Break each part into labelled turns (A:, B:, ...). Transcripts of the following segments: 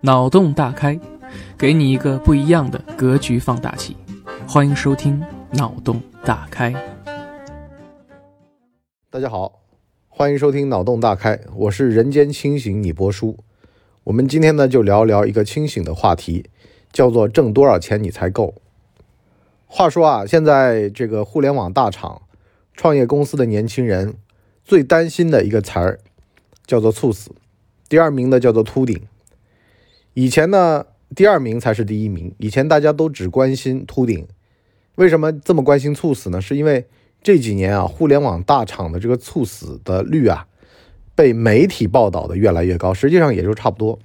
A: 脑洞大开，给你一个不一样的格局放大器。欢迎收听《脑洞大开》。
B: 大家好，欢迎收听《脑洞大开》，我是人间清醒李波叔。我们今天呢，就聊聊一个清醒的话题，叫做挣多少钱你才够。话说啊，现在这个互联网大厂、创业公司的年轻人最担心的一个词儿叫做猝死，第二名的叫做秃顶。以前呢，第二名才是第一名。以前大家都只关心秃顶，为什么这么关心猝死呢？是因为这几年啊，互联网大厂的这个猝死的率啊，被媒体报道的越来越高，实际上也就差不多。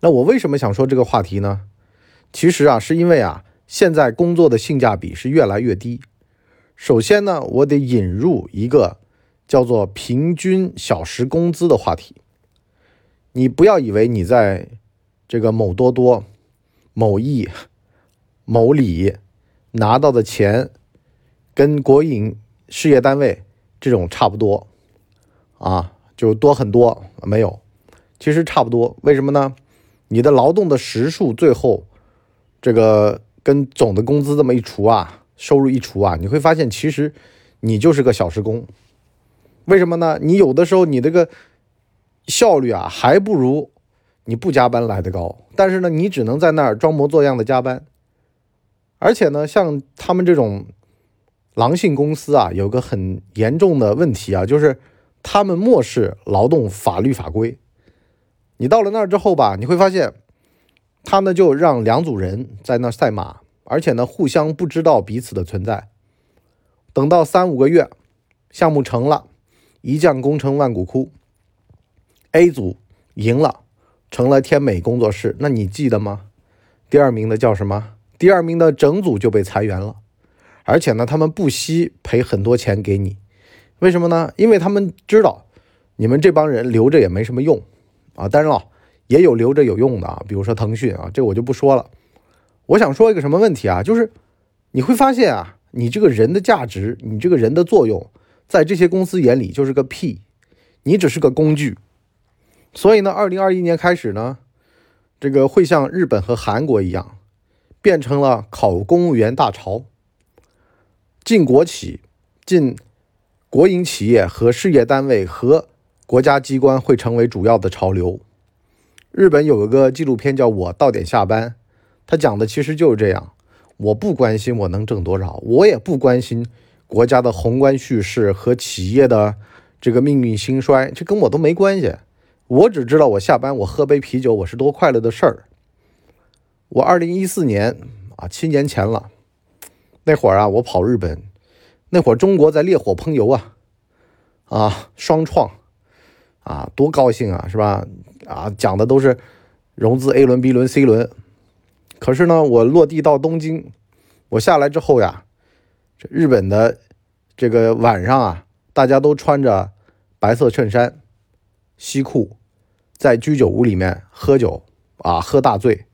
B: 那我为什么想说这个话题呢？其实啊，是因为啊。现在工作的性价比是越来越低。首先呢，我得引入一个叫做平均小时工资的话题。你不要以为你在这个某多多、某易、某里拿到的钱跟国营事业单位这种差不多啊，就多很多没有，其实差不多。为什么呢？你的劳动的时数最后这个。跟总的工资这么一除啊，收入一除啊，你会发现其实你就是个小时工。为什么呢？你有的时候你这个效率啊，还不如你不加班来的高。但是呢，你只能在那儿装模作样的加班。而且呢，像他们这种狼性公司啊，有个很严重的问题啊，就是他们漠视劳动法律法规。你到了那儿之后吧，你会发现。他呢就让两组人在那赛马，而且呢互相不知道彼此的存在。等到三五个月，项目成了，一将功成万骨枯。A 组赢了，成了天美工作室。那你记得吗？第二名的叫什么？第二名的整组就被裁员了，而且呢他们不惜赔很多钱给你。为什么呢？因为他们知道你们这帮人留着也没什么用啊。当然了。也有留着有用的啊，比如说腾讯啊，这我就不说了。我想说一个什么问题啊？就是你会发现啊，你这个人的价值，你这个人的作用，在这些公司眼里就是个屁，你只是个工具。所以呢，二零二一年开始呢，这个会像日本和韩国一样，变成了考公务员大潮，进国企、进国营企业和事业单位和国家机关会成为主要的潮流。日本有一个纪录片叫《我到点下班》，他讲的其实就是这样。我不关心我能挣多少，我也不关心国家的宏观叙事和企业的这个命运兴衰，这跟我都没关系。我只知道我下班我喝杯啤酒，我是多快乐的事儿。我二零一四年啊，七年前了，那会儿啊，我跑日本，那会儿中国在烈火烹油啊，啊，双创。啊，多高兴啊，是吧？啊，讲的都是融资 A 轮、B 轮、C 轮。可是呢，我落地到东京，我下来之后呀，这日本的这个晚上啊，大家都穿着白色衬衫、西裤，在居酒屋里面喝酒啊，喝大醉。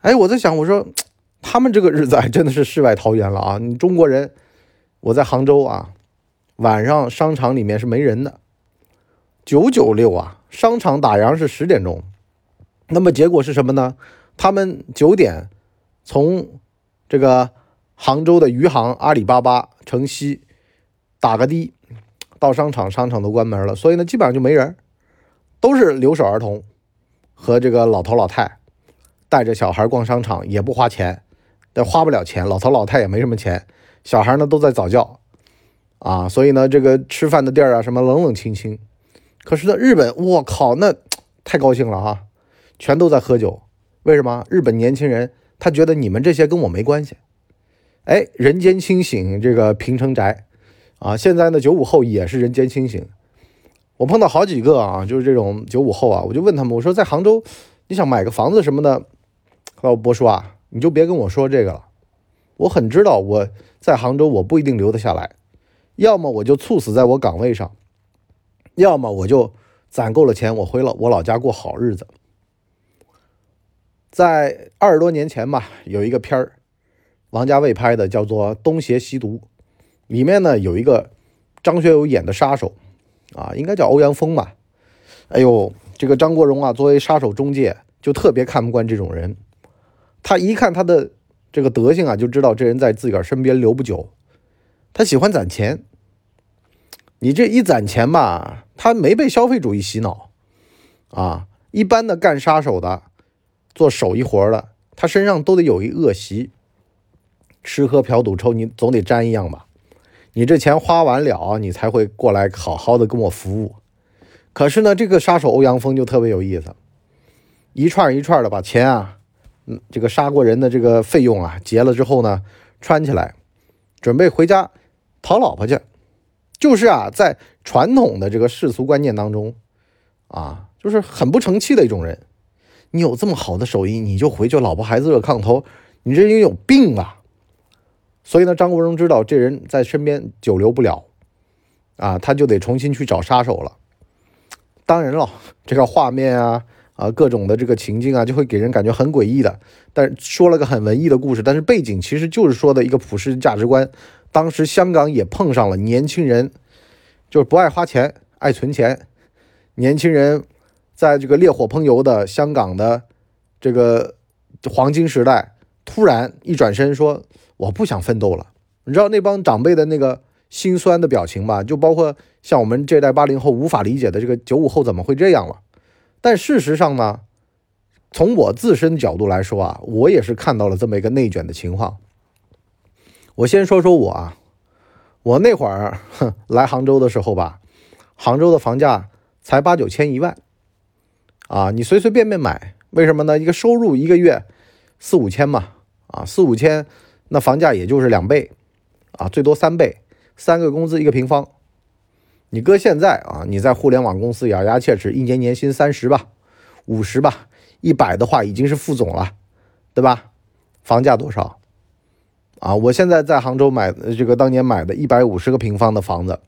B: 哎，我在想，我说他们这个日子还真的是世外桃源了啊！你中国人，我在杭州啊，晚上商场里面是没人的。九九六啊，商场打烊是十点钟，那么结果是什么呢？他们九点从这个杭州的余杭、阿里巴巴、城西打个的到商场，商场都关门了，所以呢，基本上就没人，都是留守儿童和这个老头老太带着小孩逛商场，也不花钱，但花不了钱，老头老太也没什么钱，小孩呢都在早教啊，所以呢，这个吃饭的地儿啊，什么冷冷清清。可是呢，日本，我靠，那太高兴了哈，全都在喝酒。为什么？日本年轻人他觉得你们这些跟我没关系。哎，人间清醒，这个平成宅啊，现在呢九五后也是人间清醒。我碰到好几个啊，就是这种九五后啊，我就问他们，我说在杭州你想买个房子什么的，老伯说啊，你就别跟我说这个了。我很知道我在杭州我不一定留得下来，要么我就猝死在我岗位上。要么我就攒够了钱，我回了我老家过好日子。在二十多年前吧，有一个片儿，王家卫拍的，叫做《东邪西毒》，里面呢有一个张学友演的杀手，啊，应该叫欧阳锋吧。哎呦，这个张国荣啊，作为杀手中介，就特别看不惯这种人。他一看他的这个德行啊，就知道这人在自个儿身边留不久。他喜欢攒钱，你这一攒钱吧，他没被消费主义洗脑啊。一般的干杀手的、做手艺活的，他身上都得有一恶习，吃喝嫖赌抽，你总得沾一样吧。你这钱花完了，你才会过来好好的跟我服务。可是呢，这个杀手欧阳锋就特别有意思，一串一串的把钱啊，嗯，这个杀过人的这个费用啊结了之后呢，穿起来，准备回家讨老婆去。就是啊，在传统的这个世俗观念当中，啊，就是很不成器的一种人。你有这么好的手艺，你就回去老婆孩子热炕头，你这人有病吧？所以呢，张国荣知道这人在身边久留不了，啊，他就得重新去找杀手了。当然了，这个画面啊啊，各种的这个情境啊，就会给人感觉很诡异的。但说了个很文艺的故事，但是背景其实就是说的一个普世价值观。当时香港也碰上了年轻人，就是不爱花钱，爱存钱。年轻人在这个烈火烹油的香港的这个黄金时代，突然一转身说：“我不想奋斗了。”你知道那帮长辈的那个？心酸的表情吧，就包括像我们这代八零后无法理解的这个九五后怎么会这样了？但事实上呢，从我自身角度来说啊，我也是看到了这么一个内卷的情况。我先说说我啊，我那会儿来杭州的时候吧，杭州的房价才八九千一万啊，你随随便便买，为什么呢？一个收入一个月四五千嘛，啊四五千，那房价也就是两倍啊，最多三倍。三个工资一个平方，你搁现在啊，你在互联网公司咬牙切齿，一年年薪三十吧，五十吧，一百的话已经是副总了，对吧？房价多少？啊，我现在在杭州买这个当年买的一百五十个平方的房子，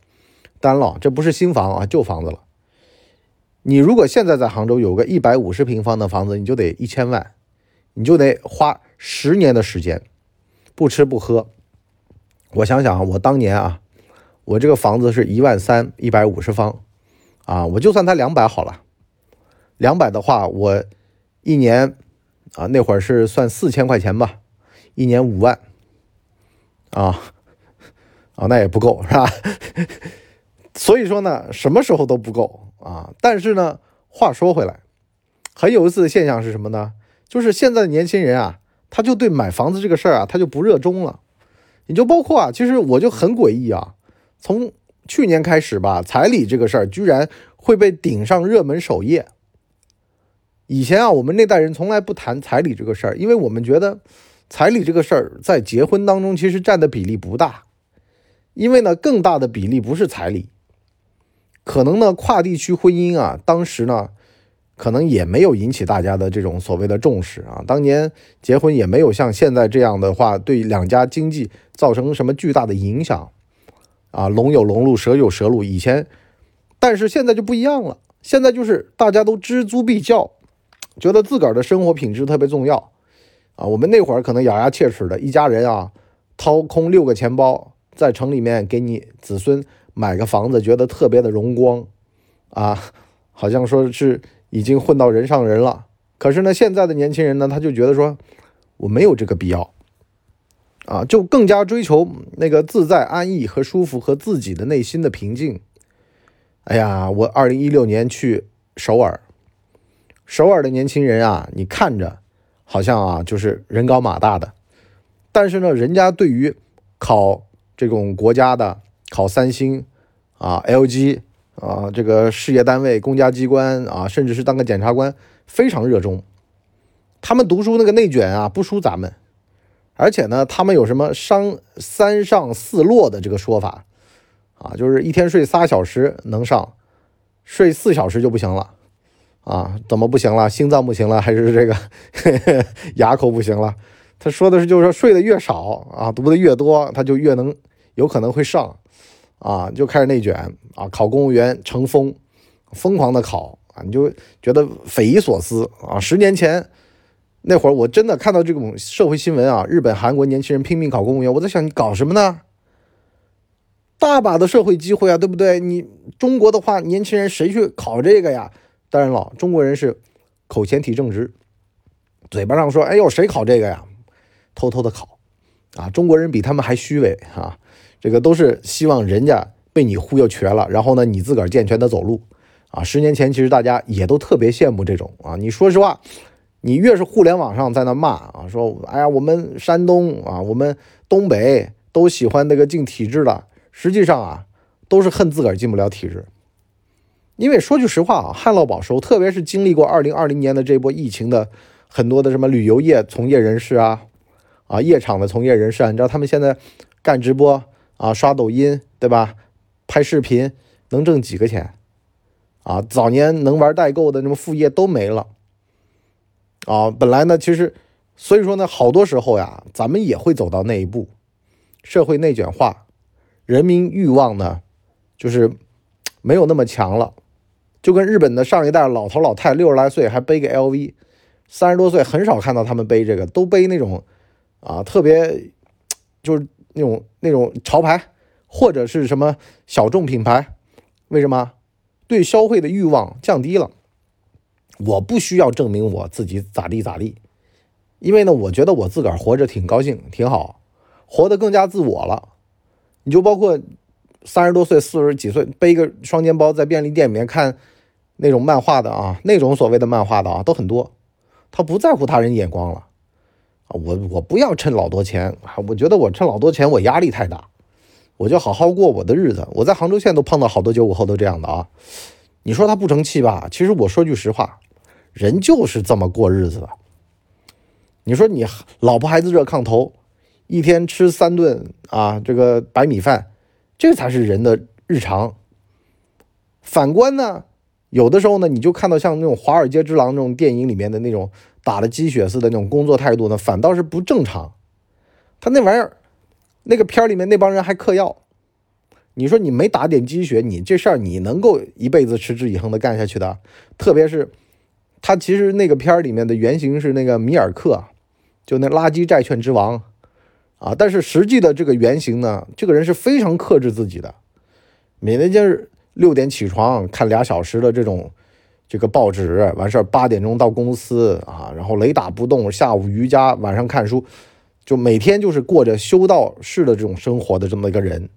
B: 单了，这不是新房啊，旧房子了。你如果现在在杭州有个一百五十平方的房子，你就得一千万，你就得花十年的时间，不吃不喝。我想想啊，我当年啊，我这个房子是一万三，一百五十方，啊，我就算它两百好了，两百的话，我一年啊，那会儿是算四千块钱吧，一年五万，啊，啊，那也不够是吧？所以说呢，什么时候都不够啊。但是呢，话说回来，很有意思的现象是什么呢？就是现在的年轻人啊，他就对买房子这个事儿啊，他就不热衷了。你就包括啊，其实我就很诡异啊。从去年开始吧，彩礼这个事儿居然会被顶上热门首页。以前啊，我们那代人从来不谈彩礼这个事儿，因为我们觉得彩礼这个事儿在结婚当中其实占的比例不大。因为呢，更大的比例不是彩礼，可能呢，跨地区婚姻啊，当时呢。可能也没有引起大家的这种所谓的重视啊。当年结婚也没有像现在这样的话，对两家经济造成什么巨大的影响啊。龙有龙路，蛇有蛇路。以前，但是现在就不一样了。现在就是大家都知足必较，觉得自个儿的生活品质特别重要啊。我们那会儿可能咬牙切齿的一家人啊，掏空六个钱包，在城里面给你子孙买个房子，觉得特别的荣光啊，好像说是。已经混到人上人了，可是呢，现在的年轻人呢，他就觉得说我没有这个必要，啊，就更加追求那个自在安逸和舒服和自己的内心的平静。哎呀，我二零一六年去首尔，首尔的年轻人啊，你看着好像啊就是人高马大的，但是呢，人家对于考这种国家的，考三星啊，LG。啊，这个事业单位、公家机关啊，甚至是当个检察官，非常热衷。他们读书那个内卷啊，不输咱们。而且呢，他们有什么“上三上四落”的这个说法啊，就是一天睡仨小时能上，睡四小时就不行了啊？怎么不行了？心脏不行了，还是这个 牙口不行了？他说的是，就是说睡得越少啊，读的越多，他就越能有可能会上。啊，就开始内卷啊，考公务员成风，疯狂的考啊，你就觉得匪夷所思啊。十年前那会儿，我真的看到这种社会新闻啊，日本、韩国年轻人拼命考公务员，我在想，你搞什么呢？大把的社会机会啊，对不对？你中国的话，年轻人谁去考这个呀？当然了，中国人是口前体正直，嘴巴上说：“哎呦，谁考这个呀？”偷偷的考啊！中国人比他们还虚伪啊！这个都是希望人家被你忽悠瘸了，然后呢，你自个儿健全的走路啊！十年前其实大家也都特别羡慕这种啊！你说实话，你越是互联网上在那骂啊，说：“哎呀，我们山东啊，我们东北都喜欢那个进体制的。”实际上啊，都是恨自个儿进不了体制。因为说句实话啊，旱涝保收，特别是经历过二零二零年的这波疫情的很多的什么旅游业从业人士啊，啊，夜场的从业人士啊，你知道他们现在干直播啊，刷抖音，对吧？拍视频能挣几个钱？啊，早年能玩代购的那么副业都没了。啊，本来呢，其实，所以说呢，好多时候呀，咱们也会走到那一步，社会内卷化，人民欲望呢，就是没有那么强了。就跟日本的上一代老头老太六十来岁还背个 LV，三十多岁很少看到他们背这个，都背那种啊特别就是那种那种潮牌或者是什么小众品牌。为什么？对消费的欲望降低了。我不需要证明我自己咋地咋地，因为呢，我觉得我自个儿活着挺高兴，挺好，活得更加自我了。你就包括。三十多岁、四十几岁背个双肩包在便利店里面看那种漫画的啊，那种所谓的漫画的啊，都很多。他不在乎他人眼光了，我我不要趁老多钱，我觉得我趁老多钱我压力太大，我就好好过我的日子。我在杭州县都碰到好多九五后都这样的啊。你说他不成器吧？其实我说句实话，人就是这么过日子的。你说你老婆孩子热炕头，一天吃三顿啊，这个白米饭。这才是人的日常。反观呢，有的时候呢，你就看到像那种《华尔街之狼》那种电影里面的那种打了鸡血似的那种工作态度呢，反倒是不正常。他那玩意儿，那个片儿里面那帮人还嗑药。你说你没打点鸡血，你这事儿你能够一辈子持之以恒的干下去的？特别是他其实那个片儿里面的原型是那个米尔克，就那垃圾债券之王。啊，但是实际的这个原型呢，这个人是非常克制自己的，每天就是六点起床看俩小时的这种这个报纸，完事儿八点钟到公司啊，然后雷打不动，下午瑜伽，晚上看书，就每天就是过着修道士的这种生活的这么一个人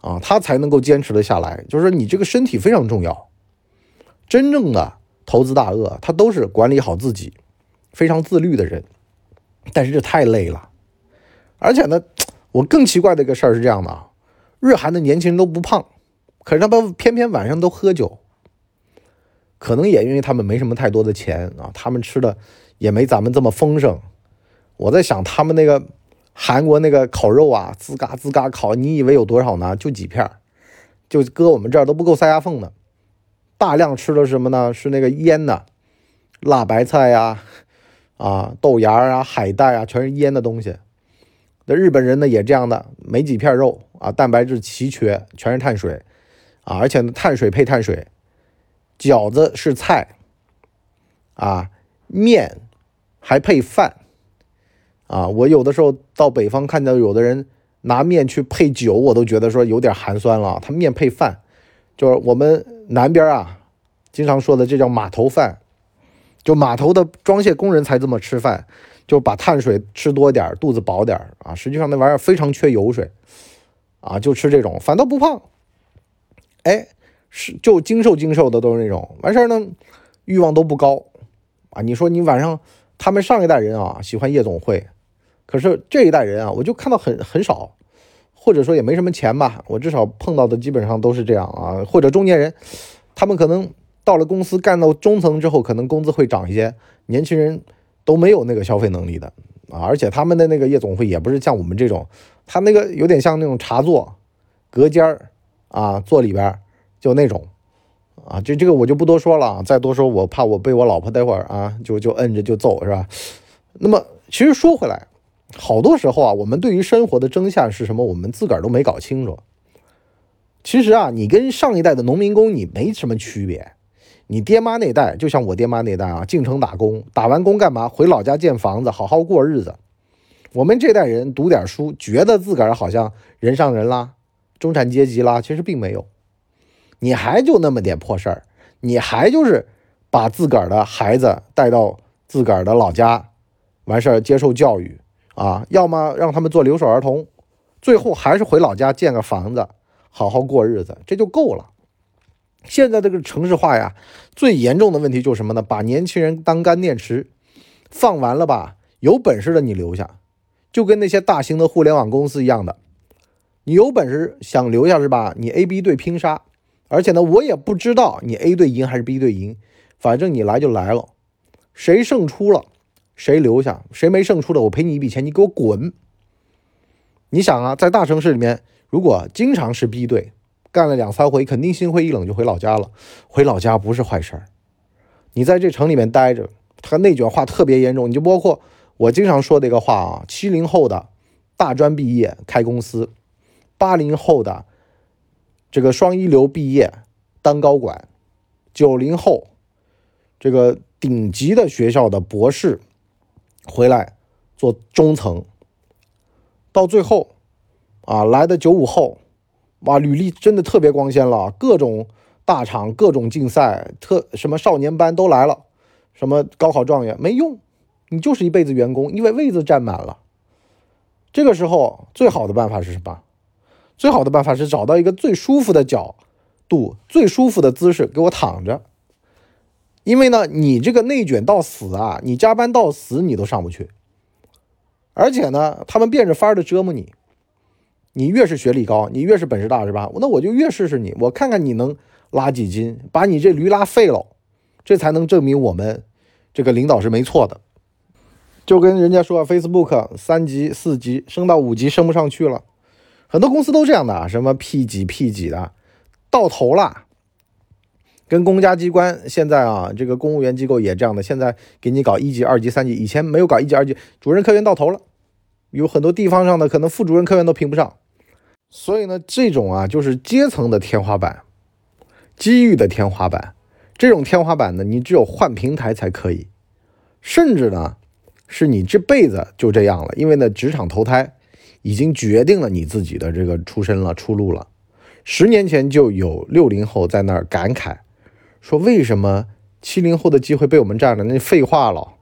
B: 啊，他才能够坚持的下来。就是说，你这个身体非常重要，真正的投资大鳄，他都是管理好自己，非常自律的人，但是这太累了。而且呢，我更奇怪的一个事儿是这样的，日韩的年轻人都不胖，可是他们偏偏晚上都喝酒，可能也因为他们没什么太多的钱啊，他们吃的也没咱们这么丰盛。我在想，他们那个韩国那个烤肉啊，滋嘎滋嘎烤，你以为有多少呢？就几片儿，就搁我们这儿都不够塞牙缝的。大量吃的什么呢？是那个腌的，辣白菜呀，啊豆芽啊，海带啊，全是腌的东西。那日本人呢也这样的，没几片肉啊，蛋白质奇缺，全是碳水啊，而且呢碳水配碳水，饺子是菜啊，面还配饭啊。我有的时候到北方看到有的人拿面去配酒，我都觉得说有点寒酸了。他面配饭，就是我们南边啊经常说的这叫码头饭，就码头的装卸工人才这么吃饭。就把碳水吃多点肚子饱点啊！实际上那玩意儿非常缺油水啊，就吃这种反倒不胖。哎，是就精瘦精瘦的都是那种完事儿呢，欲望都不高啊。你说你晚上他们上一代人啊喜欢夜总会，可是这一代人啊，我就看到很很少，或者说也没什么钱吧。我至少碰到的基本上都是这样啊，或者中年人，他们可能到了公司干到中层之后，可能工资会涨一些，年轻人。都没有那个消费能力的啊，而且他们的那个夜总会也不是像我们这种，他那个有点像那种茶座，隔间儿啊，坐里边就那种啊，就这个我就不多说了，再多说我怕我被我老婆待会儿啊就就摁着就揍是吧？那么其实说回来，好多时候啊，我们对于生活的真相是什么，我们自个儿都没搞清楚。其实啊，你跟上一代的农民工你没什么区别。你爹妈那代就像我爹妈那代啊，进城打工，打完工干嘛？回老家建房子，好好过日子。我们这代人读点书，觉得自个儿好像人上人啦，中产阶级啦，其实并没有。你还就那么点破事儿，你还就是把自个儿的孩子带到自个儿的老家，完事儿接受教育啊，要么让他们做留守儿童，最后还是回老家建个房子，好好过日子，这就够了。现在这个城市化呀，最严重的问题就是什么呢？把年轻人当干电池，放完了吧，有本事的你留下，就跟那些大型的互联网公司一样的，你有本事想留下是吧？你 A、B 队拼杀，而且呢，我也不知道你 A 队赢还是 B 队赢。反正你来就来了，谁胜出了，谁留下；谁没胜出的，我赔你一笔钱，你给我滚。你想啊，在大城市里面，如果经常是 B 队，干了两三回，肯定心灰意冷就回老家了。回老家不是坏事儿。你在这城里面待着，它内卷化特别严重。你就包括我经常说的一个话啊：七零后的大专毕业开公司，八零后的这个双一流毕业当高管，九零后。这个顶级的学校的博士回来做中层，到最后啊来的九五后，哇，履历真的特别光鲜了，各种大厂、各种竞赛、特什么少年班都来了，什么高考状元没用，你就是一辈子员工，因为位子占满了。这个时候最好的办法是什么？最好的办法是找到一个最舒服的角度、最舒服的姿势，给我躺着。因为呢，你这个内卷到死啊，你加班到死你都上不去，而且呢，他们变着法儿的折磨你。你越是学历高，你越是本事大，是吧？那我就越试试你，我看看你能拉几斤，把你这驴拉废了，这才能证明我们这个领导是没错的。就跟人家说，Facebook 三级、四级升到五级升不上去了，很多公司都这样的啊，什么 P 几 P 几的，到头了。跟公家机关现在啊，这个公务员机构也这样的，现在给你搞一级、二级、三级，以前没有搞一级、二级，主任科员到头了，有很多地方上的可能副主任科员都评不上，所以呢，这种啊就是阶层的天花板，机遇的天花板，这种天花板呢，你只有换平台才可以，甚至呢，是你这辈子就这样了，因为呢，职场投胎已经决定了你自己的这个出身了、出路了。十年前就有六零后在那儿感慨。说为什么七零后的机会被我们占了？那废话了。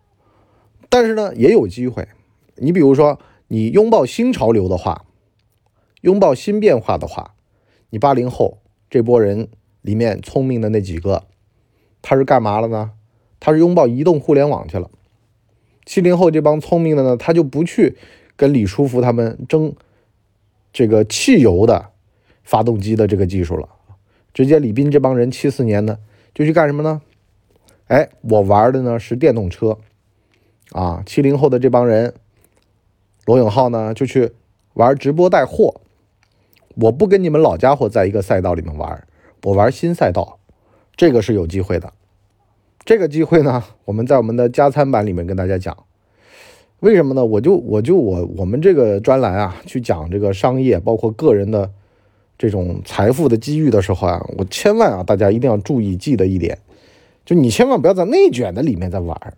B: 但是呢，也有机会。你比如说，你拥抱新潮流的话，拥抱新变化的话，你八零后这波人里面聪明的那几个，他是干嘛了呢？他是拥抱移动互联网去了。七零后这帮聪明的呢，他就不去跟李书福他们争这个汽油的发动机的这个技术了，直接李斌这帮人七四年的。就去干什么呢？哎，我玩的呢是电动车，啊，七零后的这帮人，罗永浩呢就去玩直播带货。我不跟你们老家伙在一个赛道里面玩，我玩新赛道，这个是有机会的。这个机会呢，我们在我们的加餐版里面跟大家讲。为什么呢？我就我就我我们这个专栏啊，去讲这个商业，包括个人的。这种财富的机遇的时候啊，我千万啊，大家一定要注意记得一点，就你千万不要在内卷的里面在玩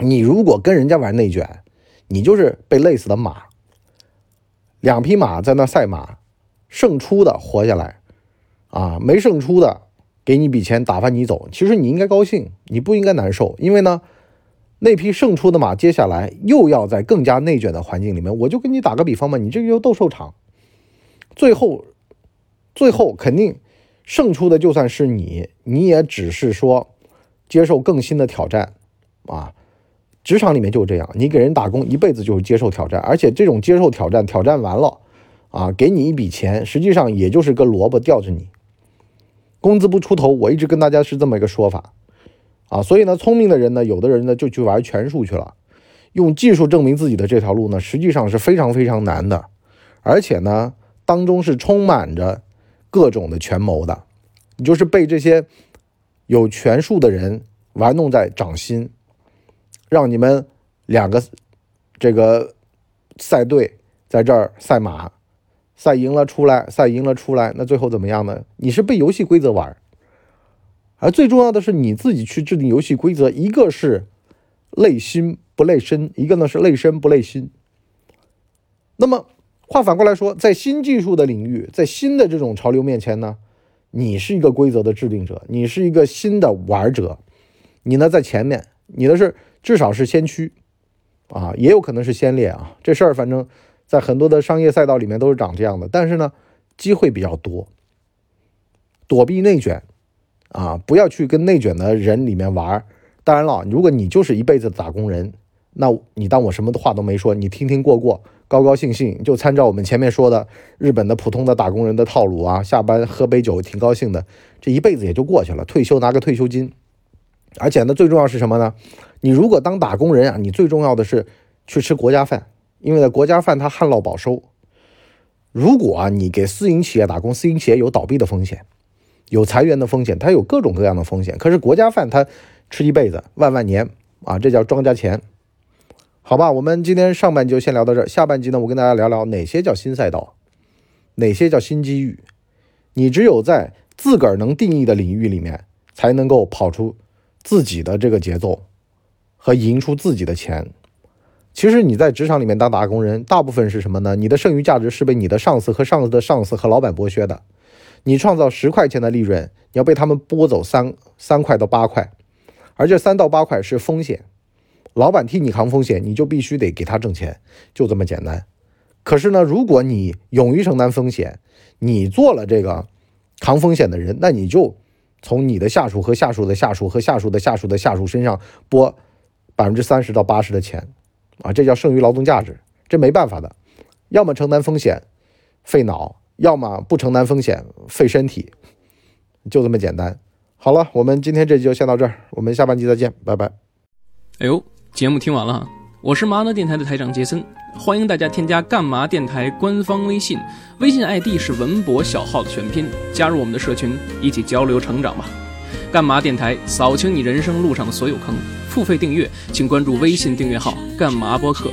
B: 你如果跟人家玩内卷，你就是被累死的马。两匹马在那赛马，胜出的活下来，啊，没胜出的给你笔钱打发你走。其实你应该高兴，你不应该难受，因为呢，那匹胜出的马接下来又要在更加内卷的环境里面。我就跟你打个比方嘛，你这个就斗兽场。最后，最后肯定胜出的就算是你，你也只是说接受更新的挑战啊。职场里面就是这样，你给人打工一辈子就是接受挑战，而且这种接受挑战，挑战完了啊，给你一笔钱，实际上也就是个萝卜吊着你，工资不出头。我一直跟大家是这么一个说法啊。所以呢，聪明的人呢，有的人呢就去玩权术去了，用技术证明自己的这条路呢，实际上是非常非常难的，而且呢。当中是充满着各种的权谋的，你就是被这些有权术的人玩弄在掌心，让你们两个这个赛队在这儿赛马，赛赢了出来，赛赢了出来，那最后怎么样呢？你是被游戏规则玩，而最重要的是你自己去制定游戏规则，一个是累心不累身，一个呢是累身不累心，那么。话反过来说，在新技术的领域，在新的这种潮流面前呢，你是一个规则的制定者，你是一个新的玩者，你呢在前面，你的是至少是先驱啊，也有可能是先烈啊。这事儿反正在很多的商业赛道里面都是长这样的，但是呢，机会比较多，躲避内卷啊，不要去跟内卷的人里面玩。当然了，如果你就是一辈子打工人，那你当我什么的话都没说，你听听过过，高高兴兴，就参照我们前面说的日本的普通的打工人的套路啊，下班喝杯酒挺高兴的，这一辈子也就过去了，退休拿个退休金。而且呢，最重要是什么呢？你如果当打工人啊，你最重要的是去吃国家饭，因为呢，国家饭它旱涝保收。如果啊，你给私营企业打工，私营企业有倒闭的风险，有裁员的风险，它有各种各样的风险。可是国家饭它吃一辈子，万万年啊，这叫庄稼钱。好吧，我们今天上半集就先聊到这儿，下半集呢，我跟大家聊聊哪些叫新赛道，哪些叫新机遇。你只有在自个儿能定义的领域里面，才能够跑出。自己的这个节奏和赢出自己的钱，其实你在职场里面当打工人，大部分是什么呢？你的剩余价值是被你的上司和上司的上司和老板剥削的。你创造十块钱的利润，你要被他们剥走三三块到八块，而这三到八块是风险，老板替你扛风险，你就必须得给他挣钱，就这么简单。可是呢，如果你勇于承担风险，你做了这个扛风险的人，那你就。从你的下属和下属的下属和下属的下属的下属身上拨百分之三十到八十的钱，啊，这叫剩余劳动价值，这没办法的，要么承担风险费脑，要么不承担风险费身体，就这么简单。好了，我们今天这集就先到这儿，我们下半集再见，拜拜。
A: 哎呦，节目听完了。我是麻呢电台的台长杰森，欢迎大家添加干嘛电台官方微信，微信 ID 是文博小号的全拼，加入我们的社群，一起交流成长吧。干嘛电台扫清你人生路上的所有坑，付费订阅请关注微信订阅号干嘛播客。